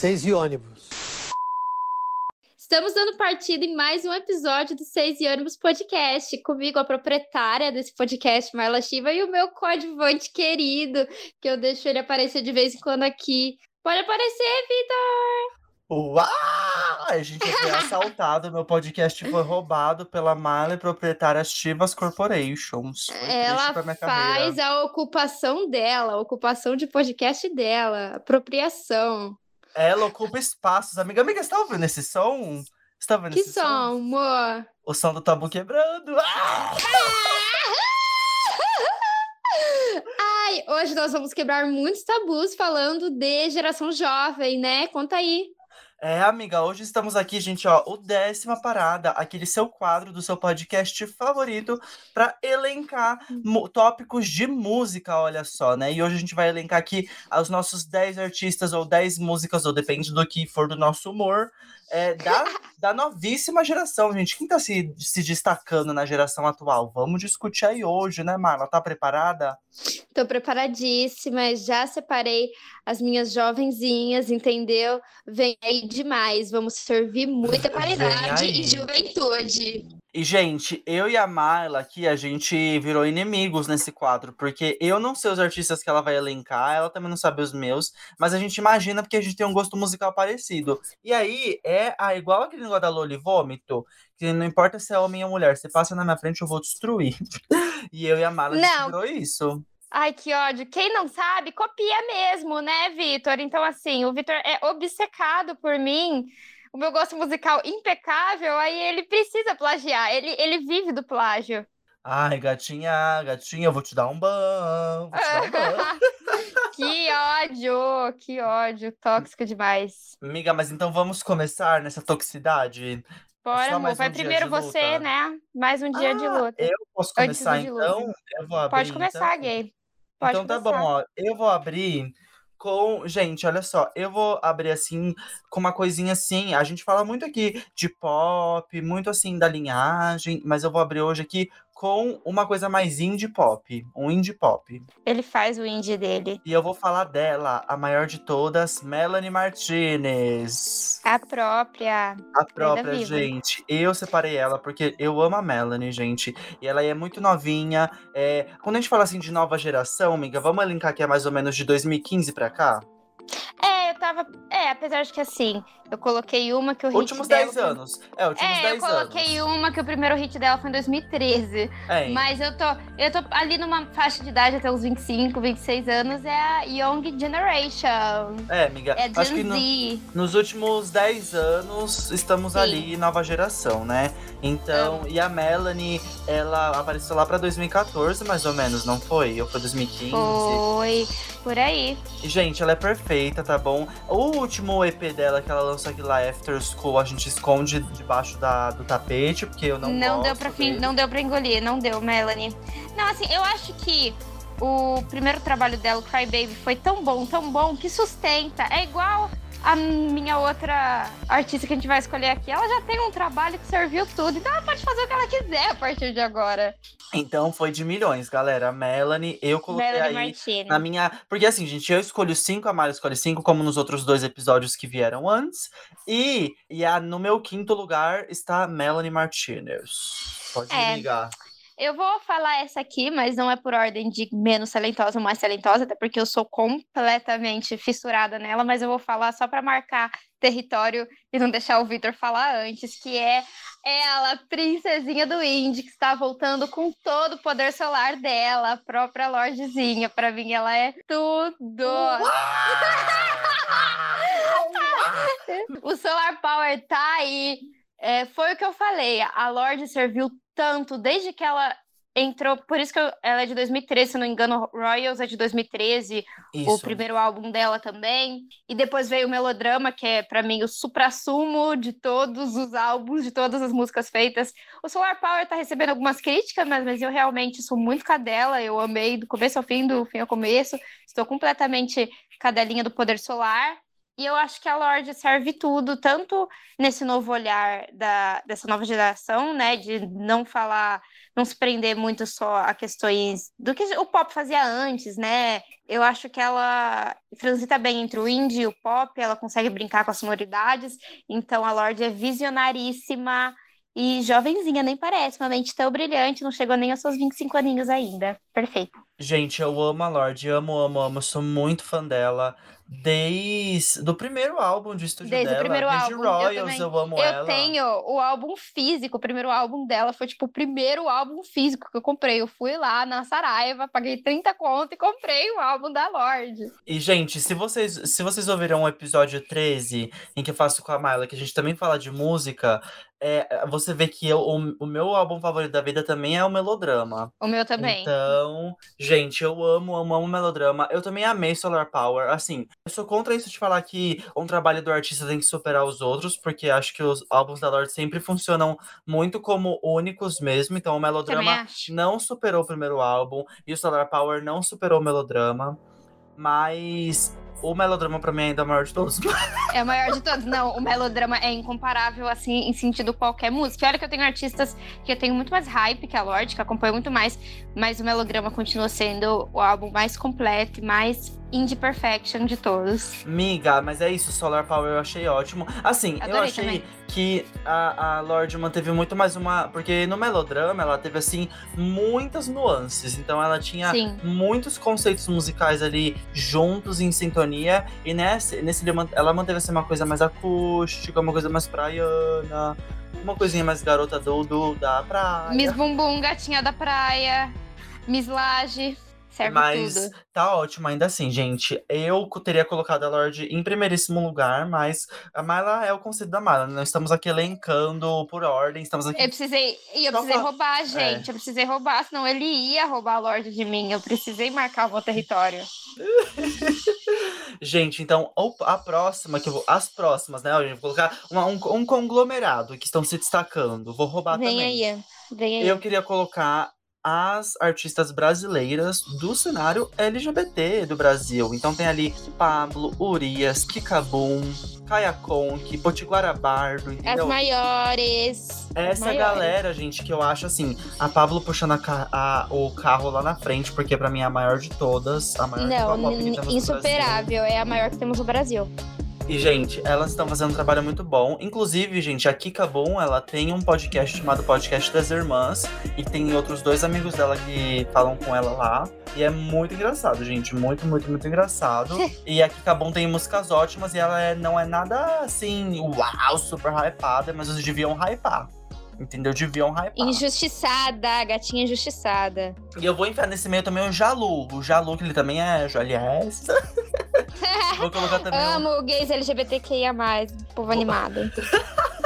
Seis e ônibus. Estamos dando partida em mais um episódio do Seis e ônibus podcast. Comigo, a proprietária desse podcast, Marla Chiva, e o meu coadjuvante querido, que eu deixo ele aparecer de vez em quando aqui. Pode aparecer, Vitor! Uau! A gente foi assaltado, meu podcast foi roubado pela Marla e proprietária Chivas Corporations. Foi Ela faz carreira. a ocupação dela, a ocupação de podcast dela, apropriação. Ela ocupa espaços. Amiga, amiga, você tá ouvindo esse som? Você tá ouvindo Que esse som, amor? O som do tabu quebrando. Ah! Ai, hoje nós vamos quebrar muitos tabus falando de geração jovem, né? Conta aí. É, amiga, hoje estamos aqui, gente, ó, o décima parada, aquele seu quadro do seu podcast favorito para elencar tópicos de música, olha só, né? E hoje a gente vai elencar aqui os nossos 10 artistas ou 10 músicas, ou depende do que for do nosso humor, é, da, da novíssima geração, gente. Quem tá se, se destacando na geração atual? Vamos discutir aí hoje, né, Marla? Tá preparada? Tô preparadíssima, já separei as minhas jovenzinhas, entendeu? Vem aí demais, vamos servir muita qualidade e juventude. E, gente, eu e a Marla aqui, a gente virou inimigos nesse quadro, porque eu não sei os artistas que ela vai elencar, ela também não sabe os meus, mas a gente imagina porque a gente tem um gosto musical parecido. E aí, é a, igual aquele negócio da Loli Vômito, que não importa se é homem ou mulher, você passa na minha frente, eu vou destruir. e eu e a Marla, a gente Não. virou isso. Ai, que ódio. Quem não sabe, copia mesmo, né, Vitor? Então, assim, o Vitor é obcecado por mim, o meu gosto musical impecável, aí ele precisa plagiar, ele, ele vive do plágio. Ai, gatinha, gatinha, eu vou te dar um ban. Um que ódio, que ódio, tóxico demais. Amiga, mas então vamos começar nessa toxicidade? Bora, amor, vai um primeiro de você, luta. né? Mais um dia de Ah, luta. Eu posso começar então? Eu vou abrir. Pode começar, então. gay. Pode então tá começar. bom, ó. Eu vou abrir com. Gente, olha só. Eu vou abrir assim, com uma coisinha assim. A gente fala muito aqui de pop, muito assim da linhagem, mas eu vou abrir hoje aqui com uma coisa mais indie pop. Um indie pop. Ele faz o indie dele. E eu vou falar dela, a maior de todas, Melanie Martinez. A própria. A própria, gente. Eu separei ela porque eu amo a Melanie, gente. E ela é muito novinha. É... Quando a gente fala assim de nova geração, amiga, vamos elencar que é mais ou menos de 2015 pra cá? É, eu tava. É, apesar de que assim, eu coloquei uma que o hit Últimos dela 10 foi- anos. É, últimos É, eu 10 coloquei anos. uma que o primeiro hit dela foi em 2013. É, Mas eu tô, eu tô ali numa faixa de idade até uns 25, 26 anos, é a Young Generation. é, amiga. É Acho que Gen no- nos últimos 10 anos estamos Sim. ali, nova geração, né? Então, e a Melanie, ela apareceu lá pra 2014, mais ou menos, não foi? Ou foi 2015? Foi por aí. Gente, ela é perfeita, tá bom? O último EP dela que ela lançou aqui lá, After School, a gente esconde debaixo da, do tapete, porque eu não Não, deu pra fim, não deu para engolir, não deu, Melanie. Não, assim, eu acho que o primeiro trabalho dela, o Cry Baby, foi tão bom, tão bom que sustenta. É igual a minha outra artista que a gente vai escolher aqui. Ela já tem um trabalho que serviu tudo, então ela pode fazer o que ela quiser a partir de agora. Então foi de milhões, galera. A Melanie, eu coloquei Melanie aí Martinez. na minha. Porque assim, gente, eu escolho cinco, a Mara escolhe cinco, como nos outros dois episódios que vieram antes. E, e a, no meu quinto lugar está Melanie Martinez. Pode É. me ligar. Eu vou falar essa aqui, mas não é por ordem de menos talentosa ou mais talentosa, até porque eu sou completamente fissurada nela, mas eu vou falar só para marcar território e não deixar o Victor falar antes, que é ela, princesinha do Indie, que está voltando com todo o poder solar dela, a própria Lordezinha. Para mim, ela é tudo. O Solar Power tá aí. É, foi o que eu falei. A Lorde serviu tanto desde que ela entrou. Por isso que eu- ela é de 2013, se não me engano, Royals é de 2013, o Isso. primeiro álbum dela também. E depois veio o Melodrama, que é pra mim o suprassumo de todos os álbuns, de todas as músicas feitas. O Solar Power tá recebendo algumas críticas, mas, mas eu realmente sou muito cadela. Eu amei do começo ao fim, do fim ao começo. Estou completamente cadelinha do poder solar. E eu acho que a Lorde serve tudo, tanto nesse novo olhar da, dessa nova geração, né? De não falar não se prender muito só a questões do que o pop fazia antes, né? Eu acho que ela transita bem entre o indie e o pop, ela consegue brincar com as sonoridades, então a Lorde é visionaríssima e jovenzinha, nem parece, uma mente tão brilhante, não chegou nem aos seus 25 aninhos ainda. Perfeito. Gente, eu amo a Lorde, amo, amo, amo, sou muito fã dela. Desde do primeiro álbum de estúdio Desde dela, o primeiro desde álbum. Royals, eu, eu, amo eu ela. tenho o álbum físico, o primeiro álbum dela foi tipo o primeiro álbum físico que eu comprei. Eu fui lá na Saraiva, paguei 30 conto e comprei o álbum da Lorde. E, gente, se vocês, se vocês ouviram o episódio 13, em que eu faço com a Mayla, que a gente também fala de música, é, você vê que eu, o, o meu álbum favorito da vida também é o Melodrama. O meu também. Então, gente, eu amo, amo, amo melodrama. Eu também amei Solar Power. Assim, eu sou contra isso de falar que um trabalho do artista tem que superar os outros, porque acho que os álbuns da Lorde sempre funcionam muito como únicos mesmo. Então, o melodrama não superou o primeiro álbum e o Solar Power não superou o melodrama. Mas o melodrama pra mim ainda é o maior de todos. É o maior de todos. Não, o melodrama é incomparável, assim, em sentido qualquer música. Olha que eu tenho artistas que eu tenho muito mais hype que a Lorde, que acompanho muito mais, mas o melodrama continua sendo o álbum mais completo e mais indie perfection de todos. Miga, mas é isso, Solar Power eu achei ótimo. Assim, eu Adorei achei também. que a, a Lorde manteve muito mais uma. Porque no melodrama ela teve, assim, muitas nuances. Então ela tinha Sim. muitos conceitos musicais ali juntos em sintonia. E nesse, nesse ela manteve assim, uma coisa mais acústica, uma coisa mais praiana, uma coisinha mais garota do, do da praia. Miss Bumbum, Gatinha da Praia, Miss Laje, serve Mas tudo. tá ótimo ainda assim, gente. Eu teria colocado a Lorde em primeiríssimo lugar, mas a Myla é o conceito da Myla. Nós estamos aqui elencando por ordem, estamos aqui. Eu precisei, eu precisei roubar, gente. Eu precisei roubar, senão ele ia roubar a Lorde de mim. Eu precisei marcar o meu território. Gente, então a próxima que eu vou. As próximas, né? Eu vou colocar uma- um, um conglomerado que estão se destacando. Vou roubar Vem também. aí, vem aí. Eu queria colocar as artistas brasileiras do cenário LGBT do Brasil. Então tem ali Pablo, Urias, Kikabum, Kaya Conk, Potiguara Bardo, As entendeu? maiores. Essa maiores. galera, gente, que eu acho assim, a Pablo puxando a a- o carro lá na frente, porque pra mim é a maior de todas, a maior Não, no Brasil. insuperável. É a maior que temos no Brasil. E, gente, elas estão fazendo um trabalho muito bom. Inclusive, gente, a Kika Boom, ela tem um podcast chamado Podcast das Irmãs. E tem outros dois amigos dela que falam com ela lá. E é muito engraçado, gente. Muito, muito, muito engraçado. e a Kika Boom tem músicas ótimas. E ela é- não é nada, assim, uau, super hypada. Mas eles deviam hypar. Entendeu? Deviam hypar. Injustiçada, gatinha injustiçada. E eu vou enfiar nesse meio também o Jalu. O Jalu, que ele também é JLS. vou colocar também. Amo gays LGBTQIA, povo animado.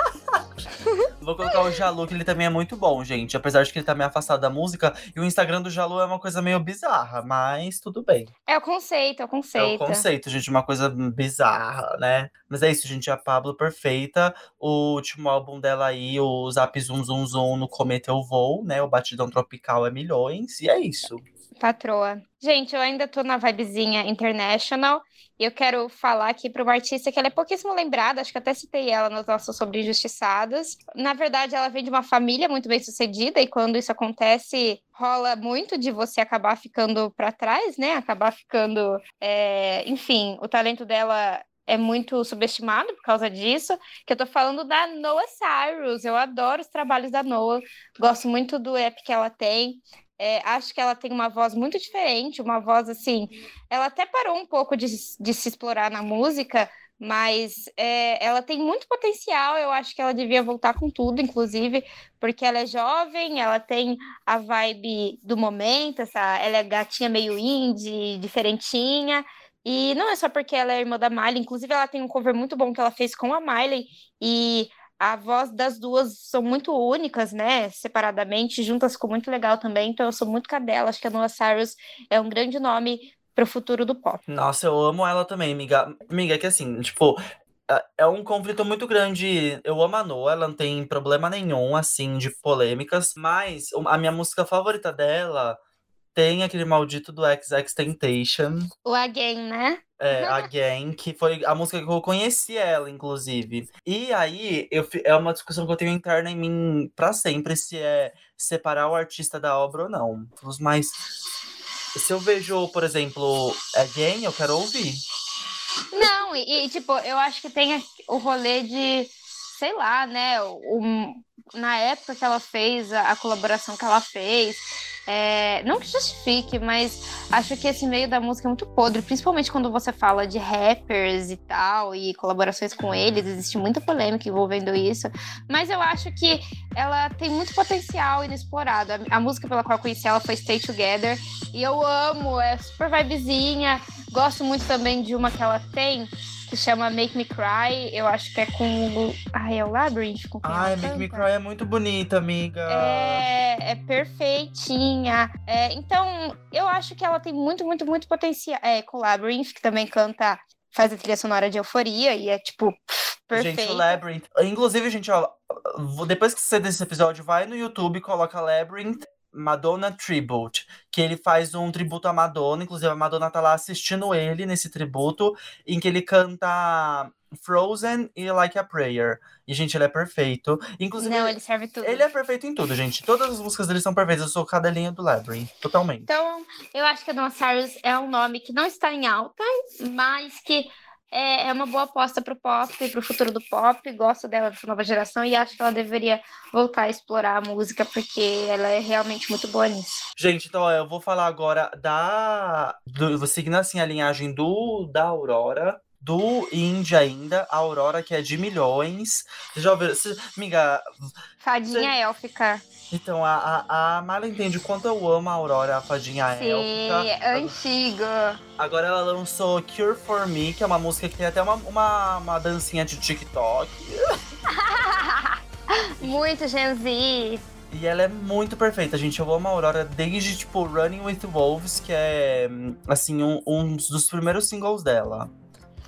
Vou colocar o Jalu, que ele também é muito bom, gente. Apesar de que ele tá meio afastado da música. E o Instagram do Jalu é uma coisa meio bizarra, mas tudo bem. É o conceito, é o É o conceito. conceito, gente, uma coisa bizarra, né? Mas é isso, gente. A Pablo perfeita. O último álbum dela aí, o Zap Zum Zum Zum no Cometa Eu Vou, né? O Batidão Tropical é milhões. E é isso. Patroa. Gente, eu ainda tô na vibezinha international e eu quero falar aqui para uma artista que ela é pouquíssimo lembrada, acho que até citei ela nos nossos sobre injustiçadas. Na verdade, ela vem de uma família muito bem sucedida e quando isso acontece, rola muito de você acabar ficando para trás, né? Acabar ficando. é, Enfim, o talento dela é muito subestimado por causa disso. Que eu tô falando da Noah Cyrus. Eu adoro os trabalhos da Noah, gosto muito do app que ela tem. É, acho que ela tem uma voz muito diferente, uma voz assim. Ela até parou um pouco de, de se explorar na música, mas é, ela tem muito potencial. Eu acho que ela devia voltar com tudo, inclusive, porque ela é jovem, ela tem a vibe do momento, essa, ela é gatinha meio indie, diferentinha. E não é só porque ela é irmã da Miley, inclusive ela tem um cover muito bom que ela fez com a Miley, e a voz das duas são muito únicas, né? Separadamente, juntas ficou muito legal também. Então eu sou muito cadela. Acho que a Noah Cyrus é um grande nome para o futuro do pop. Nossa, eu amo ela também, amiga. Amiga, é que assim, tipo, é- é um conflito muito grande. Eu amo a Noah, ela não tem problema nenhum, assim, de polêmicas. Mas a minha música favorita dela tem aquele maldito do XX Temptation. O Again, né? É, Again, que foi a música que eu conheci ela, inclusive. E aí, eu, é uma discussão que eu tenho interna em mim pra sempre, se é separar o artista da obra ou não. Mas se eu vejo, por exemplo, Again, eu quero ouvir. Não, e, e tipo, eu acho que tem o rolê de, sei lá, né? O, na época que ela fez, a, a colaboração que ela fez, é, não que justifique, mas acho que esse meio da música é muito podre, principalmente quando você fala de rappers e tal, e colaborações com eles, existe muita polêmica envolvendo isso. Mas eu acho que ela tem muito potencial inexplorado. A, a música pela qual eu conheci ela foi Stay Together, e eu amo, é super vibezinha. Gosto muito também de uma que ela tem, que chama Make Me Cry. Eu acho que é com. Ai, é o Labyrinth com Ai, Make Me Cry é muito bonita, amiga. É, é perfeitinha. É, então, eu acho que ela tem muito, muito, muito potencial. É, com o Labyrinth, que também canta, faz a trilha sonora de euforia e é tipo. Perfeito. Gente, o Labyrinth. Inclusive, gente, ó, depois que você desse episódio, vai no YouTube, coloca Labyrinth Madonna Tribute, que ele faz um tributo à Madonna, inclusive a Madonna tá lá assistindo ele nesse tributo, em que ele canta Frozen e Like a Prayer. E, gente, ele é perfeito. Inclusive, Não, ele serve tudo. Ele é perfeito em tudo, gente. Todas as músicas dele são perfeitas. Eu sou cadelinha do Labyrinth, totalmente. Então, eu acho que a Donna Cyrus é um nome que não está em alta, mas que é, é uma boa aposta para o pop, para o futuro do pop. Gosto dela dessa nova geração e acho que ela deveria voltar a explorar a música porque ela é realmente muito boa nisso. Gente, então ó, eu vou falar agora da. Do, vou seguindo assim a linhagem do da Aurora do indie ainda, a Aurora, que é de milhões. Vocês já ouviram? Cê, amiga. Fadinha cê... élfica. Então, a, a, a Marla entende o quanto eu amo a Aurora, a fadinha Sim, élfica. antiga. Agora ela lançou Cure For Me, que é uma música que tem até uma, uma, uma dancinha de TikTok. Muito Gen Z. E ela é muito perfeita, gente. Eu amo a Aurora desde, tipo, Running with Wolves, que é, assim, um, um dos primeiros singles dela.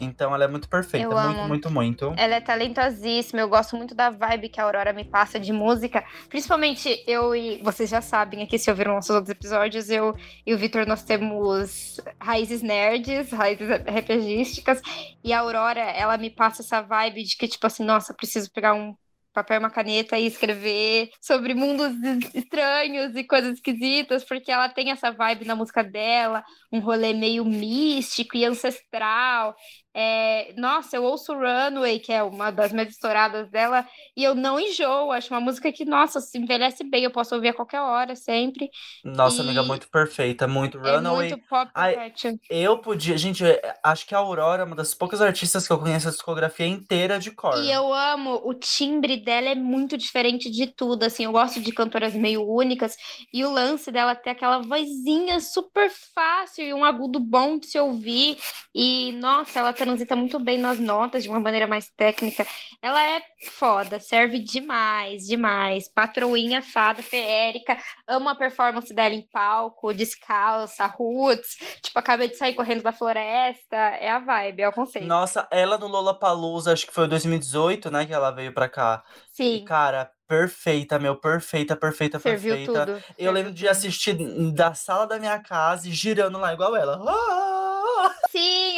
Então ela é muito perfeita, eu muito, amo. muito, muito. Ela é talentosíssima, eu gosto muito da vibe que a Aurora me passa de música. Principalmente eu e vocês já sabem aqui, se ouviram nossos outros episódios, eu e o Vitor nós temos raízes nerds, raízes RPGísticas. E a Aurora, ela me passa essa vibe de que, tipo assim, nossa, preciso pegar um papel e uma caneta e escrever sobre mundos estranhos e coisas esquisitas, porque ela tem essa vibe na música dela, um rolê meio místico e ancestral. É, nossa, eu ouço Runway, que é uma das mais estouradas dela, e eu não enjoo. Acho uma música que, nossa, se envelhece bem, eu posso ouvir a qualquer hora, sempre. Nossa, e... amiga, muito perfeita, muito Runaway. É muito pop Ai, Eu podia, gente, acho que a Aurora é uma das poucas artistas que eu conheço a discografia inteira de cor. E eu amo, o timbre dela é muito diferente de tudo, assim, eu gosto de cantoras meio únicas, e o lance dela ter aquela vozinha super fácil e um agudo bom de se ouvir, e, nossa, ela tá transita muito bem nas notas de uma maneira mais técnica. Ela é foda, serve demais, demais. Patroinha, fada, feérica. Amo a performance dela em palco, descalça, roots. Tipo, acabei de sair correndo da floresta. É a vibe, é o conceito. Nossa, ela no Lollapalooza, acho que foi 2018, né, que ela veio pra cá. Sim. E, cara, perfeita, meu, perfeita, perfeita, Serviu perfeita. Tudo. Eu Serviu lembro tudo. de assistir da sala da minha casa e girando lá igual ela. Ah!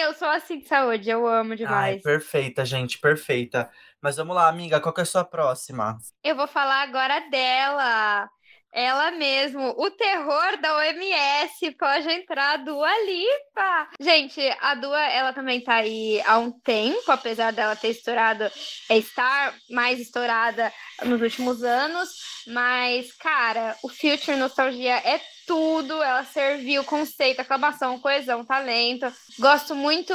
Eu sou assim de saúde, eu amo demais. Ai, perfeita, gente, perfeita. Mas vamos lá, amiga, qual que é a sua próxima? Eu vou falar agora dela. Ela mesmo, o terror da OMS, pode entrar a Dua Lipa. Gente, a Dua, ela também tá aí há um tempo, apesar dela ter estourado, é, estar mais estourada nos últimos anos, mas, cara, o Future Nostalgia é tudo, ela serviu conceito, aclamação, coesão, talento. Gosto muito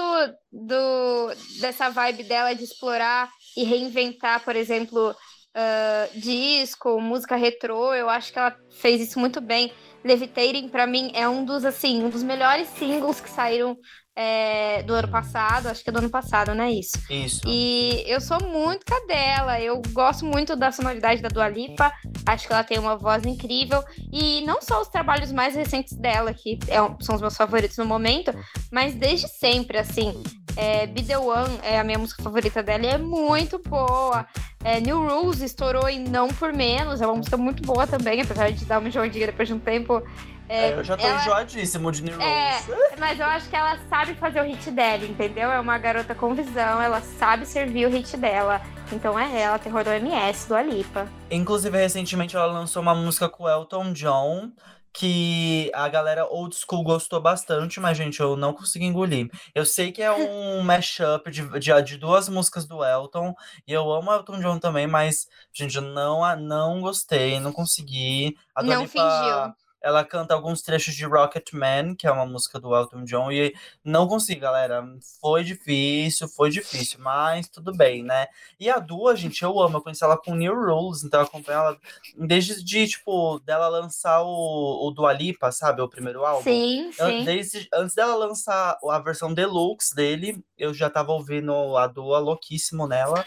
do dessa vibe dela de explorar e reinventar, por exemplo, uh, disco, música retrô, eu acho que ela fez isso muito bem. Levitating, para mim, é um dos, assim, um dos melhores singles que saíram é, do ano passado, acho que é do ano passado, né? Isso. Isso. E eu sou muito cadela, eu gosto muito da sonoridade da Dua Lipa, acho que ela tem uma voz incrível. E não só os trabalhos mais recentes dela, que é, são os meus favoritos no momento, mas desde sempre, assim. É, Be The One é a minha música favorita dela e é muito boa. É, New Rules estourou e não por menos. É uma música muito boa também, apesar de dar uma enjoadinha depois de um tempo. É, É, eu já tô ela- enjoadíssimo de New É, Rules. mas eu acho que ela sabe fazer o hit dela, entendeu? É uma garota com visão, ela sabe servir o hit dela. Então é ela, terror do MS, do Alipa. Inclusive, recentemente ela lançou uma música com o Elton John. Que a galera old school gostou bastante, mas, gente, eu não consegui engolir. Eu sei que é um mashup de, de, de duas músicas do Elton, e eu amo o Elton John também, mas, gente, eu não, a- não gostei, não consegui. A Dua Não Lipa, fingiu. Ela canta alguns trechos de Rocket Man, que é uma música do Elton John, e não consegui, galera. Foi difícil, foi difícil, mas tudo bem, né? E a Dua, gente, eu amo. Eu conheci ela com New Rules, então eu acompanho ela desde, de, tipo, dela lançar o, o Dua Lipa, sabe? O primeiro álbum. Sim, sim. Desde, antes dela lançar a versão deluxe dele, eu já tava ouvindo a Dua louquíssimo nela.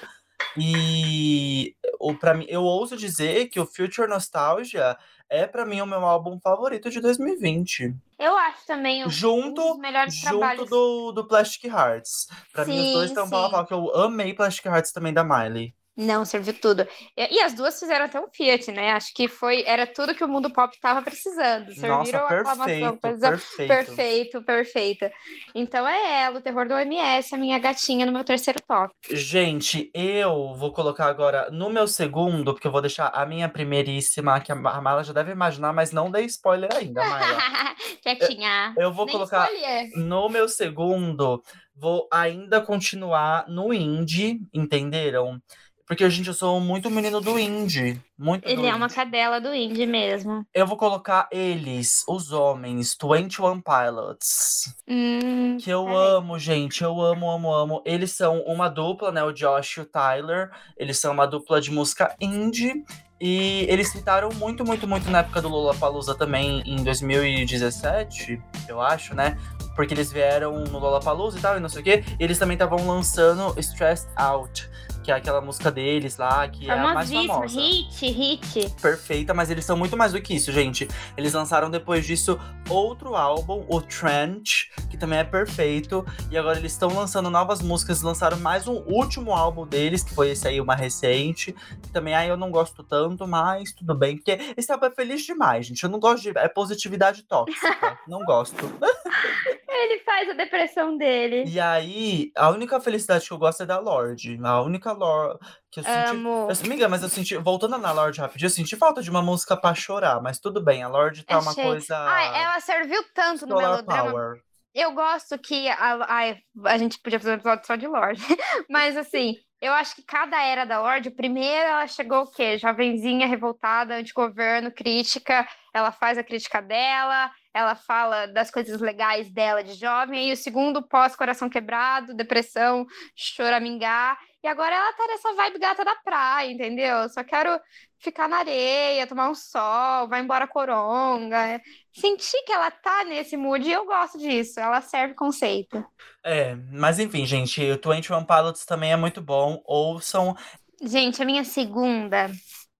E o, pra mim, eu ouso dizer que o Future Nostalgia é pra mim o meu álbum favorito de 2020. Eu acho também um, um Junto, dos melhores junto trabalhos. do, do Plastic Hearts. Pra mim, os dois estão pau a pau, que eu amei Plastic Hearts também da Miley. Não, serviu tudo. E, e as duas fizeram até um Fiat, né? Acho que foi, era tudo que o mundo pop tava precisando. Serviram Nossa, a aclamação, perfeito, coisa perfeito. perfeito, perfeita. Então é ela, o terror do OMS, a minha gatinha no meu terceiro top. Gente, eu vou colocar agora no meu segundo, porque eu vou deixar a minha primeiríssima, que a Ma- a Mala já deve imaginar, mas não dei spoiler ainda, Mala. Quietinha. Eu vou Nem colocar escolher. no meu segundo, vou ainda continuar no indie, entenderam? Porque, gente, eu sou muito menino do indie. Muito do Ele é uma indie. cadela do indie mesmo. Eu vou colocar eles, os homens, 21 Pilots. Hum, Que eu amo, gente. Eu amo, amo, amo. Eles são uma dupla, né? O Josh e o Tyler. Eles são uma dupla de música indie. E eles citaram muito, muito, muito na época do Lollapalooza também, em 2017, eu acho, né? Porque eles vieram no Lollapalooza e tal, e não sei o quê. E eles também estavam lançando Stressed Out, que é aquela música deles lá, que é a mais famosa hit, hit. perfeita, mas eles são muito mais do que isso, gente. Eles lançaram depois disso outro álbum, o Trench, que também é perfeito. E agora eles estão lançando novas músicas, lançaram mais um último álbum deles, que foi esse aí, uma recente. Que também aí eu não gosto tanto, mas tudo bem, porque esse álbum é feliz demais, gente. Eu não gosto de. É positividade tóxica. não gosto. Ele faz a depressão dele. E aí, a única felicidade que eu gosto é da Lorde. A única Lorde que eu senti. Amo. Eu, amiga, mas eu senti. Voltando na Lorde rapidinho, eu senti falta de uma música pra chorar, mas tudo bem. A Lorde tá uma Achei. coisa. Ai, ela serviu tanto no Solar melodrama. Power. Eu gosto que. A, ai, a gente podia fazer um episódio só de Lorde. Mas assim, eu acho que cada era da Lorde, primeiro ela chegou o quê? Jovenzinha, revoltada, antigoverno, crítica. Ela faz a crítica dela, ela fala das coisas legais dela de jovem. E o segundo, pós-coração quebrado, depressão, choramingar. E agora ela tá nessa vibe gata da praia, entendeu? Só quero ficar na areia, tomar um sol, vai embora coronga. Senti que ela tá nesse mood e eu gosto disso. Ela serve conceito. É, mas enfim, gente, o 21 Pilots também é muito bom. Ouçam. Gente, a minha segunda,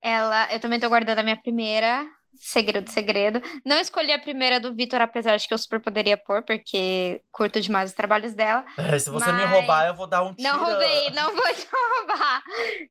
ela, eu também tô guardando a minha primeira, segredo, segredo. Não escolhi a primeira do Vitor, apesar de que eu super poderia pôr, porque curto demais os trabalhos dela. É, se você me Mas- roubar, eu vou dar um tiro. Não roubei, não vou te roubar.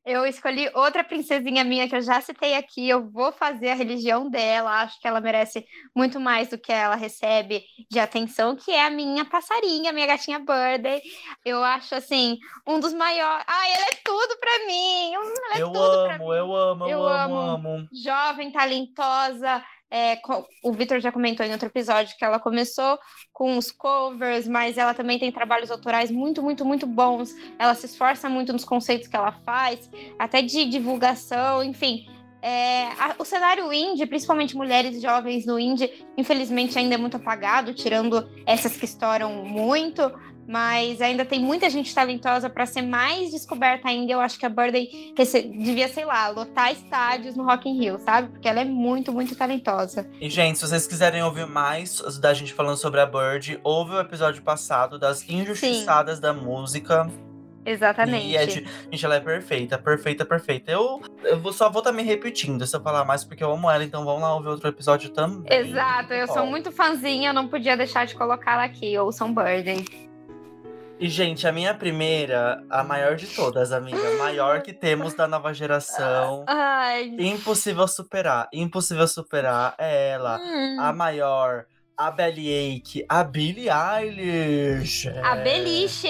Eu escolhi outra princesinha minha que eu já citei aqui. Eu vou fazer a religião dela. Acho que ela merece muito mais do que ela recebe de atenção, que é a minha passarinha, minha gatinha Birdie. Eu acho assim, um dos maiores. Ai, ela é tudo pra mim. Ela é Eu tudo pra amo, mim. eu amo, eu Eu amo, amo. amo. Jovem, talentosa. É, o Vitor já comentou em outro episódio que ela começou com os covers, mas ela também tem trabalhos autorais muito, muito, muito bons. Ela se esforça muito nos conceitos que ela faz, até de divulgação, enfim. É, a- o cenário indie, principalmente mulheres jovens no indie, infelizmente ainda é muito apagado, tirando essas que estouram muito, mas ainda tem muita gente talentosa para ser mais descoberta ainda. Eu acho que a Birdie rece- devia, sei lá, lotar estádios no Rock in Rio, sabe? Porque ela é muito, muito talentosa. E, gente, se vocês quiserem ouvir mais da gente falando sobre a Bird, ouve o episódio passado das injustiçadas da música. Exatamente. E é de... Gente, ela é perfeita, perfeita, perfeita. Eu, eu vou- só vou estar me repetindo se eu falar mais, porque eu amo ela, então vamos lá ouvir outro episódio também. Exato, eu sou Bom. muito fãzinha, eu não podia deixar de colocá-la aqui, ouçam Birdie. E, gente, a minha primeira, a maior de todas, amiga. Maior que temos da nova geração. Ai. Impossível superar. Impossível superar. É ela. Hum. A maior. A Bellyache. A Billie Eilish. A. Beliche!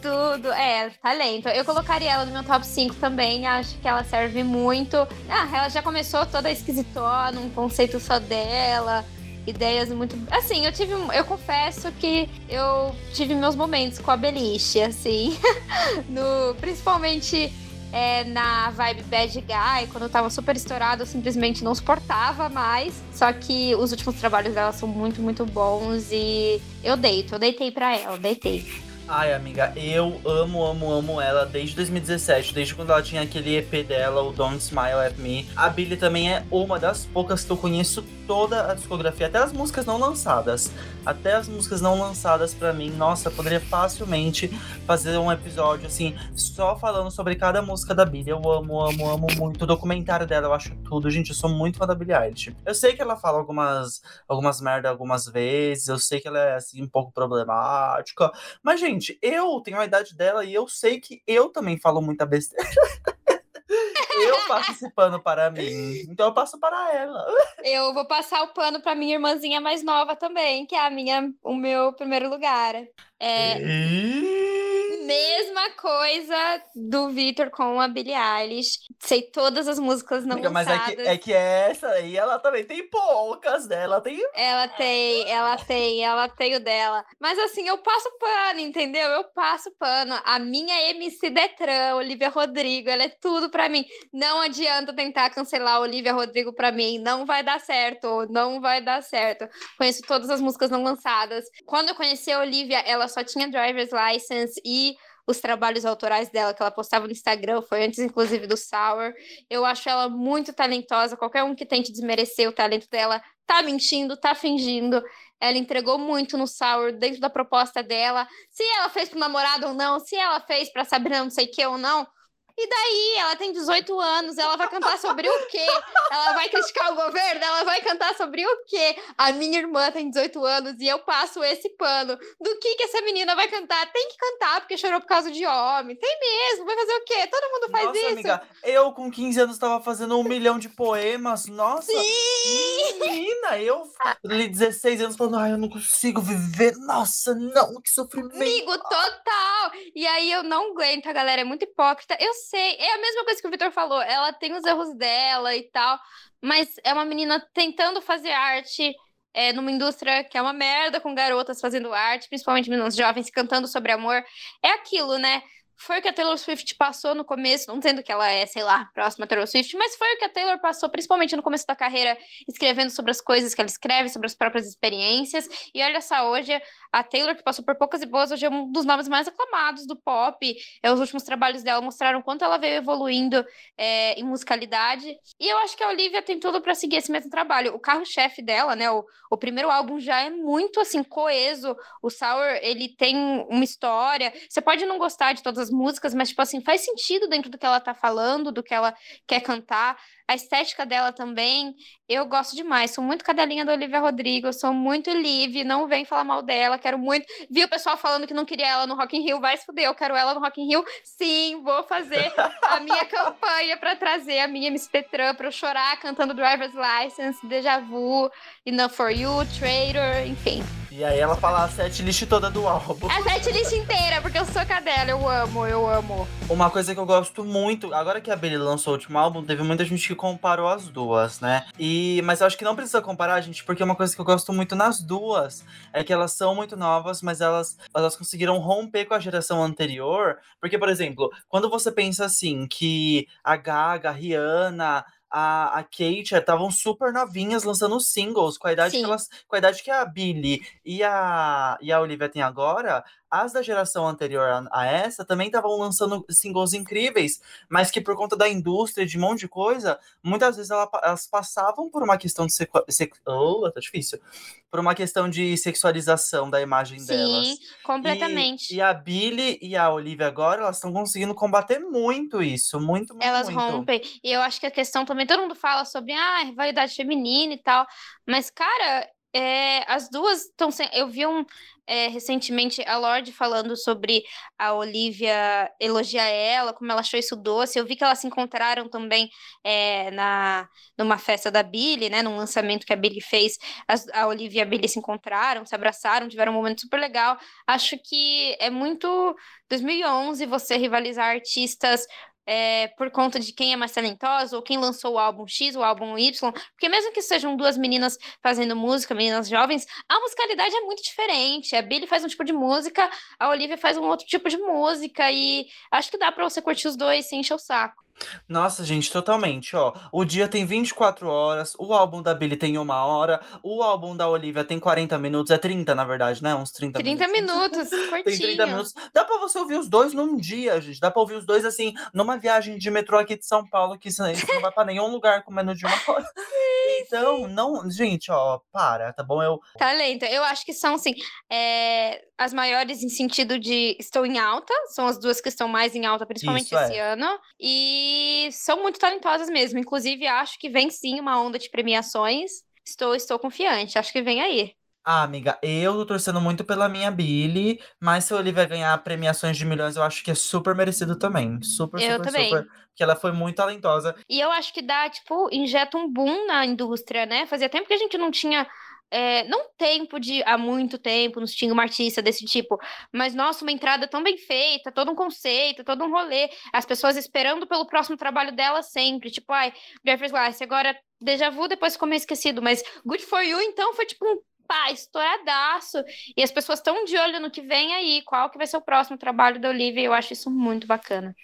Tudo, é, talento. Eu colocaria ela no meu top 5 também. Acho que ela serve muito. Ah, ela já começou toda esquisitona, um conceito só dela. Ideias muito. Assim, eu tive. Eu confesso que eu tive meus momentos com a Beliche, assim. no, principalmente é, na vibe Bad Guy, quando eu tava super estourada, eu simplesmente não suportava mais. Só que os últimos trabalhos dela são muito, muito bons e eu deito, eu deitei pra ela, deitei. Ai, amiga, eu amo, amo, amo ela desde 2017, desde quando ela tinha aquele EP dela, o Don't Smile at Me. A Billie também é uma das poucas que eu conheço toda a discografia, até as músicas não lançadas. Até as músicas não lançadas pra mim, nossa, poderia facilmente fazer um episódio assim, só falando sobre cada música da Billie. Eu amo, amo, amo muito. O documentário dela, eu acho tudo. Gente, eu sou muito fã da Billie Eilish. Eu sei que ela fala algumas, algumas merda algumas vezes, eu sei que ela é assim um pouco problemática, mas, gente, eu tenho a idade dela e eu sei que eu também falo muita besteira. eu passo esse pano para mim. Então eu passo para ela. Eu vou passar o pano pra minha irmãzinha mais nova também, que é a minha, o meu primeiro lugar. É, Ih, Mesma coisa do Victor com a Billie Eilish. Sei todas as músicas não amiga, mas é lançadas. que, é que essa aí, ela também tem poucas, né? Ela tem. Ela tem, ela tem, ela tem o dela. Mas assim, eu passo pano, entendeu? Eu passo pano. A minha MC Detran, Olivia Rodrigo, ela é tudo pra mim. Não adianta tentar cancelar a Olivia Rodrigo pra mim. Não vai dar certo. Não vai dar certo. Conheço todas as músicas não lançadas. Quando eu conheci a Olivia, ela só tinha driver's license e os trabalhos autorais dela que ela postava no Instagram, foi antes inclusive do Sour. Eu acho ela muito talentosa. Qualquer um que tente desmerecer o talento dela tá mentindo, tá fingindo. Ela entregou muito no Sour dentro da proposta dela. Se ela fez pro namorado ou não, se ela fez pra Sabrina não sei o que ou não. E daí? Ela tem 18 anos, ela vai cantar sobre o quê? Ela vai criticar o governo? Ela vai cantar sobre o quê? A minha irmã tem 18 anos e eu passo esse pano. Do que que essa menina vai cantar? Tem que cantar porque chorou por causa de homem. Tem mesmo, vai fazer o quê? Todo mundo faz Nossa, isso. amiga, eu com 15 anos tava fazendo um milhão de poemas. Nossa, Sim! menina, eu ali 16 anos falando, ai, eu não consigo viver. Nossa, não, que sofrimento. Amigo, total! E aí eu não aguento, a galera é muito hipócrita. Eu sei, é a mesma coisa que o Vitor falou. Ela tem os erros dela e tal, mas é uma menina tentando fazer arte é, numa indústria que é uma merda com garotas fazendo arte, principalmente meninos jovens cantando sobre amor. É aquilo, né? Foi o que a Taylor Swift passou no começo, não dizendo que ela é, sei lá, próxima Taylor Swift, mas foi o que a Taylor passou, principalmente no começo da carreira, escrevendo sobre as coisas que ela escreve, sobre as próprias experiências. E olha só, hoje a Taylor, que passou por poucas e boas, hoje é um dos nomes mais aclamados do pop. É, os últimos trabalhos dela mostraram quanto ela veio evoluindo é, em musicalidade. E eu acho que a Olivia tem tudo para seguir esse mesmo trabalho. O carro-chefe dela, né? O, o primeiro álbum já é muito assim, coeso. O Sour, ele tem uma história. Você pode não gostar de todas as músicas, mas, tipo assim, faz sentido dentro do que ela tá falando, do que ela quer cantar. A estética dela também, eu gosto demais. Sou muito cadelinha da Olivia Rodrigo, sou muito livre, não vem falar mal dela, quero muito. Vi o pessoal falando que não queria ela no Rock in Rio, vai se fuder, eu quero ela no Rock in Rio. Sim, vou fazer a minha campanha para trazer a minha MC Tetran pra eu chorar cantando Driver's License, Deja Vu, Enough For You, Traitor, enfim. E aí ela fala a set list toda do álbum. A setlist inteira, porque eu sou cadela, eu amo, eu amo. Uma coisa que eu gosto muito, agora que a Billie lançou o último álbum, teve muita gente que comparou as duas, né? E mas eu acho que não precisa comparar, gente, porque uma coisa que eu gosto muito nas duas é que elas são muito novas, mas elas elas conseguiram romper com a geração anterior, porque por exemplo, quando você pensa assim que a Gaga, a Rihanna, a, a Kate estavam super novinhas lançando singles com a idade Sim. que elas, com a idade que a Billie e a, e a Olivia têm agora, as da geração anterior a, a essa também estavam lançando singles incríveis, mas que por conta da indústria, de um monte de coisa, muitas vezes ela- elas passavam por uma questão de oh, tá difícil. Por uma questão de sexualização da imagem delas. Sim, completamente. E, e a Billie e a Olivia agora, elas estão conseguindo combater muito isso, muito, muito, Elas muito. rompem. E eu acho que a questão também, todo mundo fala sobre ah, rivalidade feminina e tal. Mas, cara, É, as duas estão sem. Eu vi um é, recentemente a Lorde falando sobre a Olivia elogiar ela, como ela achou isso doce. Eu vi que elas se encontraram também é, na numa festa da Billy, né? Num lançamento que a Billy fez. As, a Olivia e a Billy se encontraram, se abraçaram, tiveram um momento super legal. Acho que é muito 2011 você rivalizar artistas é, por conta de quem é mais talentosa ou quem lançou o álbum X, o álbum Y, porque mesmo que sejam duas meninas fazendo música, meninas jovens, a musicalidade é muito diferente. A Billie faz um tipo de música, a Olivia faz um outro tipo de música e acho que dá para você curtir os dois sem encher o saco. Nossa, gente, totalmente, ó. O dia tem 24 horas, o álbum da Billie tem uma hora, o álbum da Olivia tem 40 minutos, é 30, na verdade, né? Uns 30, 30 minutos. minutos, tem 30 minutos. Dá pra você ouvir os dois num dia, gente. Dá pra ouvir os dois, assim, numa viagem de metrô aqui de São Paulo, que você não vai pra nenhum lugar com menos de uma hora. Então, não, gente, ó, para, tá bom? Eu. Talento. Eu acho que são, assim, é, as maiores em sentido de estou em alta, são as duas que estão mais em alta, principalmente Isso, esse é. ano. E são muito talentosas mesmo. Inclusive, acho que vem sim uma onda de premiações. Estou, estou confiante. Acho que vem aí. Ah, amiga, eu tô torcendo muito pela minha Billie, mas se a Olivia ganhar premiações de milhões, eu acho que é super merecido também. Super, Eu super, também. super. Porque ela foi muito talentosa. E eu acho que dá, tipo, injeta um boom na indústria, né? Fazia tempo que a gente não tinha. é, não tempo de há muito tempo, não tinha uma artista desse tipo, mas nossa, uma entrada tão bem feita, todo um conceito, todo um rolê, as pessoas esperando pelo próximo trabalho dela sempre, tipo, ai, Jeffrey Glass, agora Deja Vu, depois ficou meio esquecido, mas Good For You, então, foi tipo um pá, estouradaço, e as pessoas estão de olho no que vem aí, qual que vai ser o próximo trabalho da Olivia, e eu acho isso muito bacana.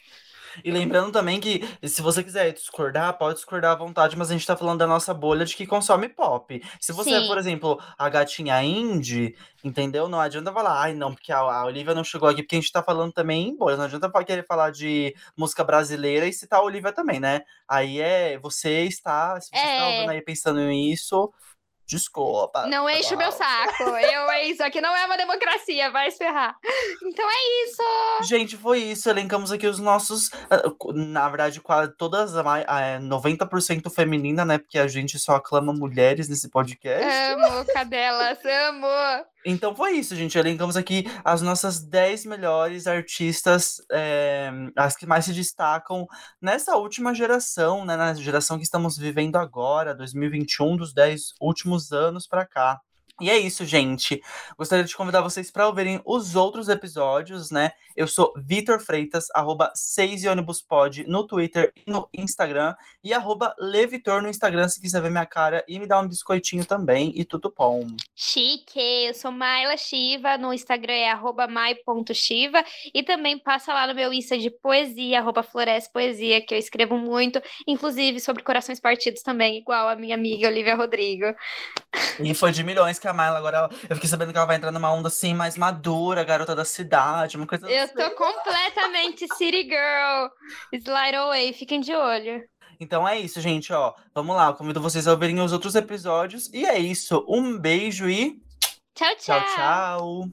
E lembrando também que, se você quiser discordar, pode discordar à vontade, mas a gente tá falando da nossa bolha de que consome pop. Se você é, por Sim. exemplo, a gatinha indie, entendeu? Não adianta falar, ai não, porque a, a Olivia não chegou aqui, porque a gente tá falando também em bolha. Não adianta querer falar de música brasileira e citar a Olivia também, né? Aí é, você está, se você está ouvindo É, aí pensando nisso, desculpa, Não enche o meu saco. Eu, é isso aqui não é uma democracia, vai se ferrar. Então é isso. Gente, foi isso. Elencamos aqui os nossos. ah, Na verdade, quase todas, a mai- ah, é, 90% feminina, né? Porque a gente só aclama mulheres nesse podcast. Amo cadelas, amo. Então foi isso, gente. Elencamos aqui as nossas 10 melhores artistas, é, as que mais se destacam nessa última geração, né? Na geração que estamos vivendo agora, 2021, dos 10 últimos anos pra cá. E é isso, gente. Gostaria de convidar vocês para ouvirem os outros episódios, né? Eu sou Vitor Freitas, arroba 6 e ônibus pod no Twitter e no Instagram, e arroba Levitor no Instagram, se quiser ver minha cara e me dar um biscoitinho também, e tudo bom. Chique, eu sou Maila Shiva, no Instagram é arroba mai.shiva e também passa lá no meu Insta de poesia, arroba Floresce Poesia, que eu escrevo muito, inclusive sobre corações partidos também, igual a minha amiga Olivia Rodrigo. E foi de milhões que a Mayla agora. ela- eu fiquei sabendo que ela vai entrar numa onda assim mais madura, garota da cidade, uma coisa Eu assim. tô completamente city girl. Slide away, fiquem de olho. Então é isso, gente, ó. Vamos lá, eu convido vocês a ouvirem os outros episódios. E é isso. Um beijo e Tchau, tchau, tchau. tchau.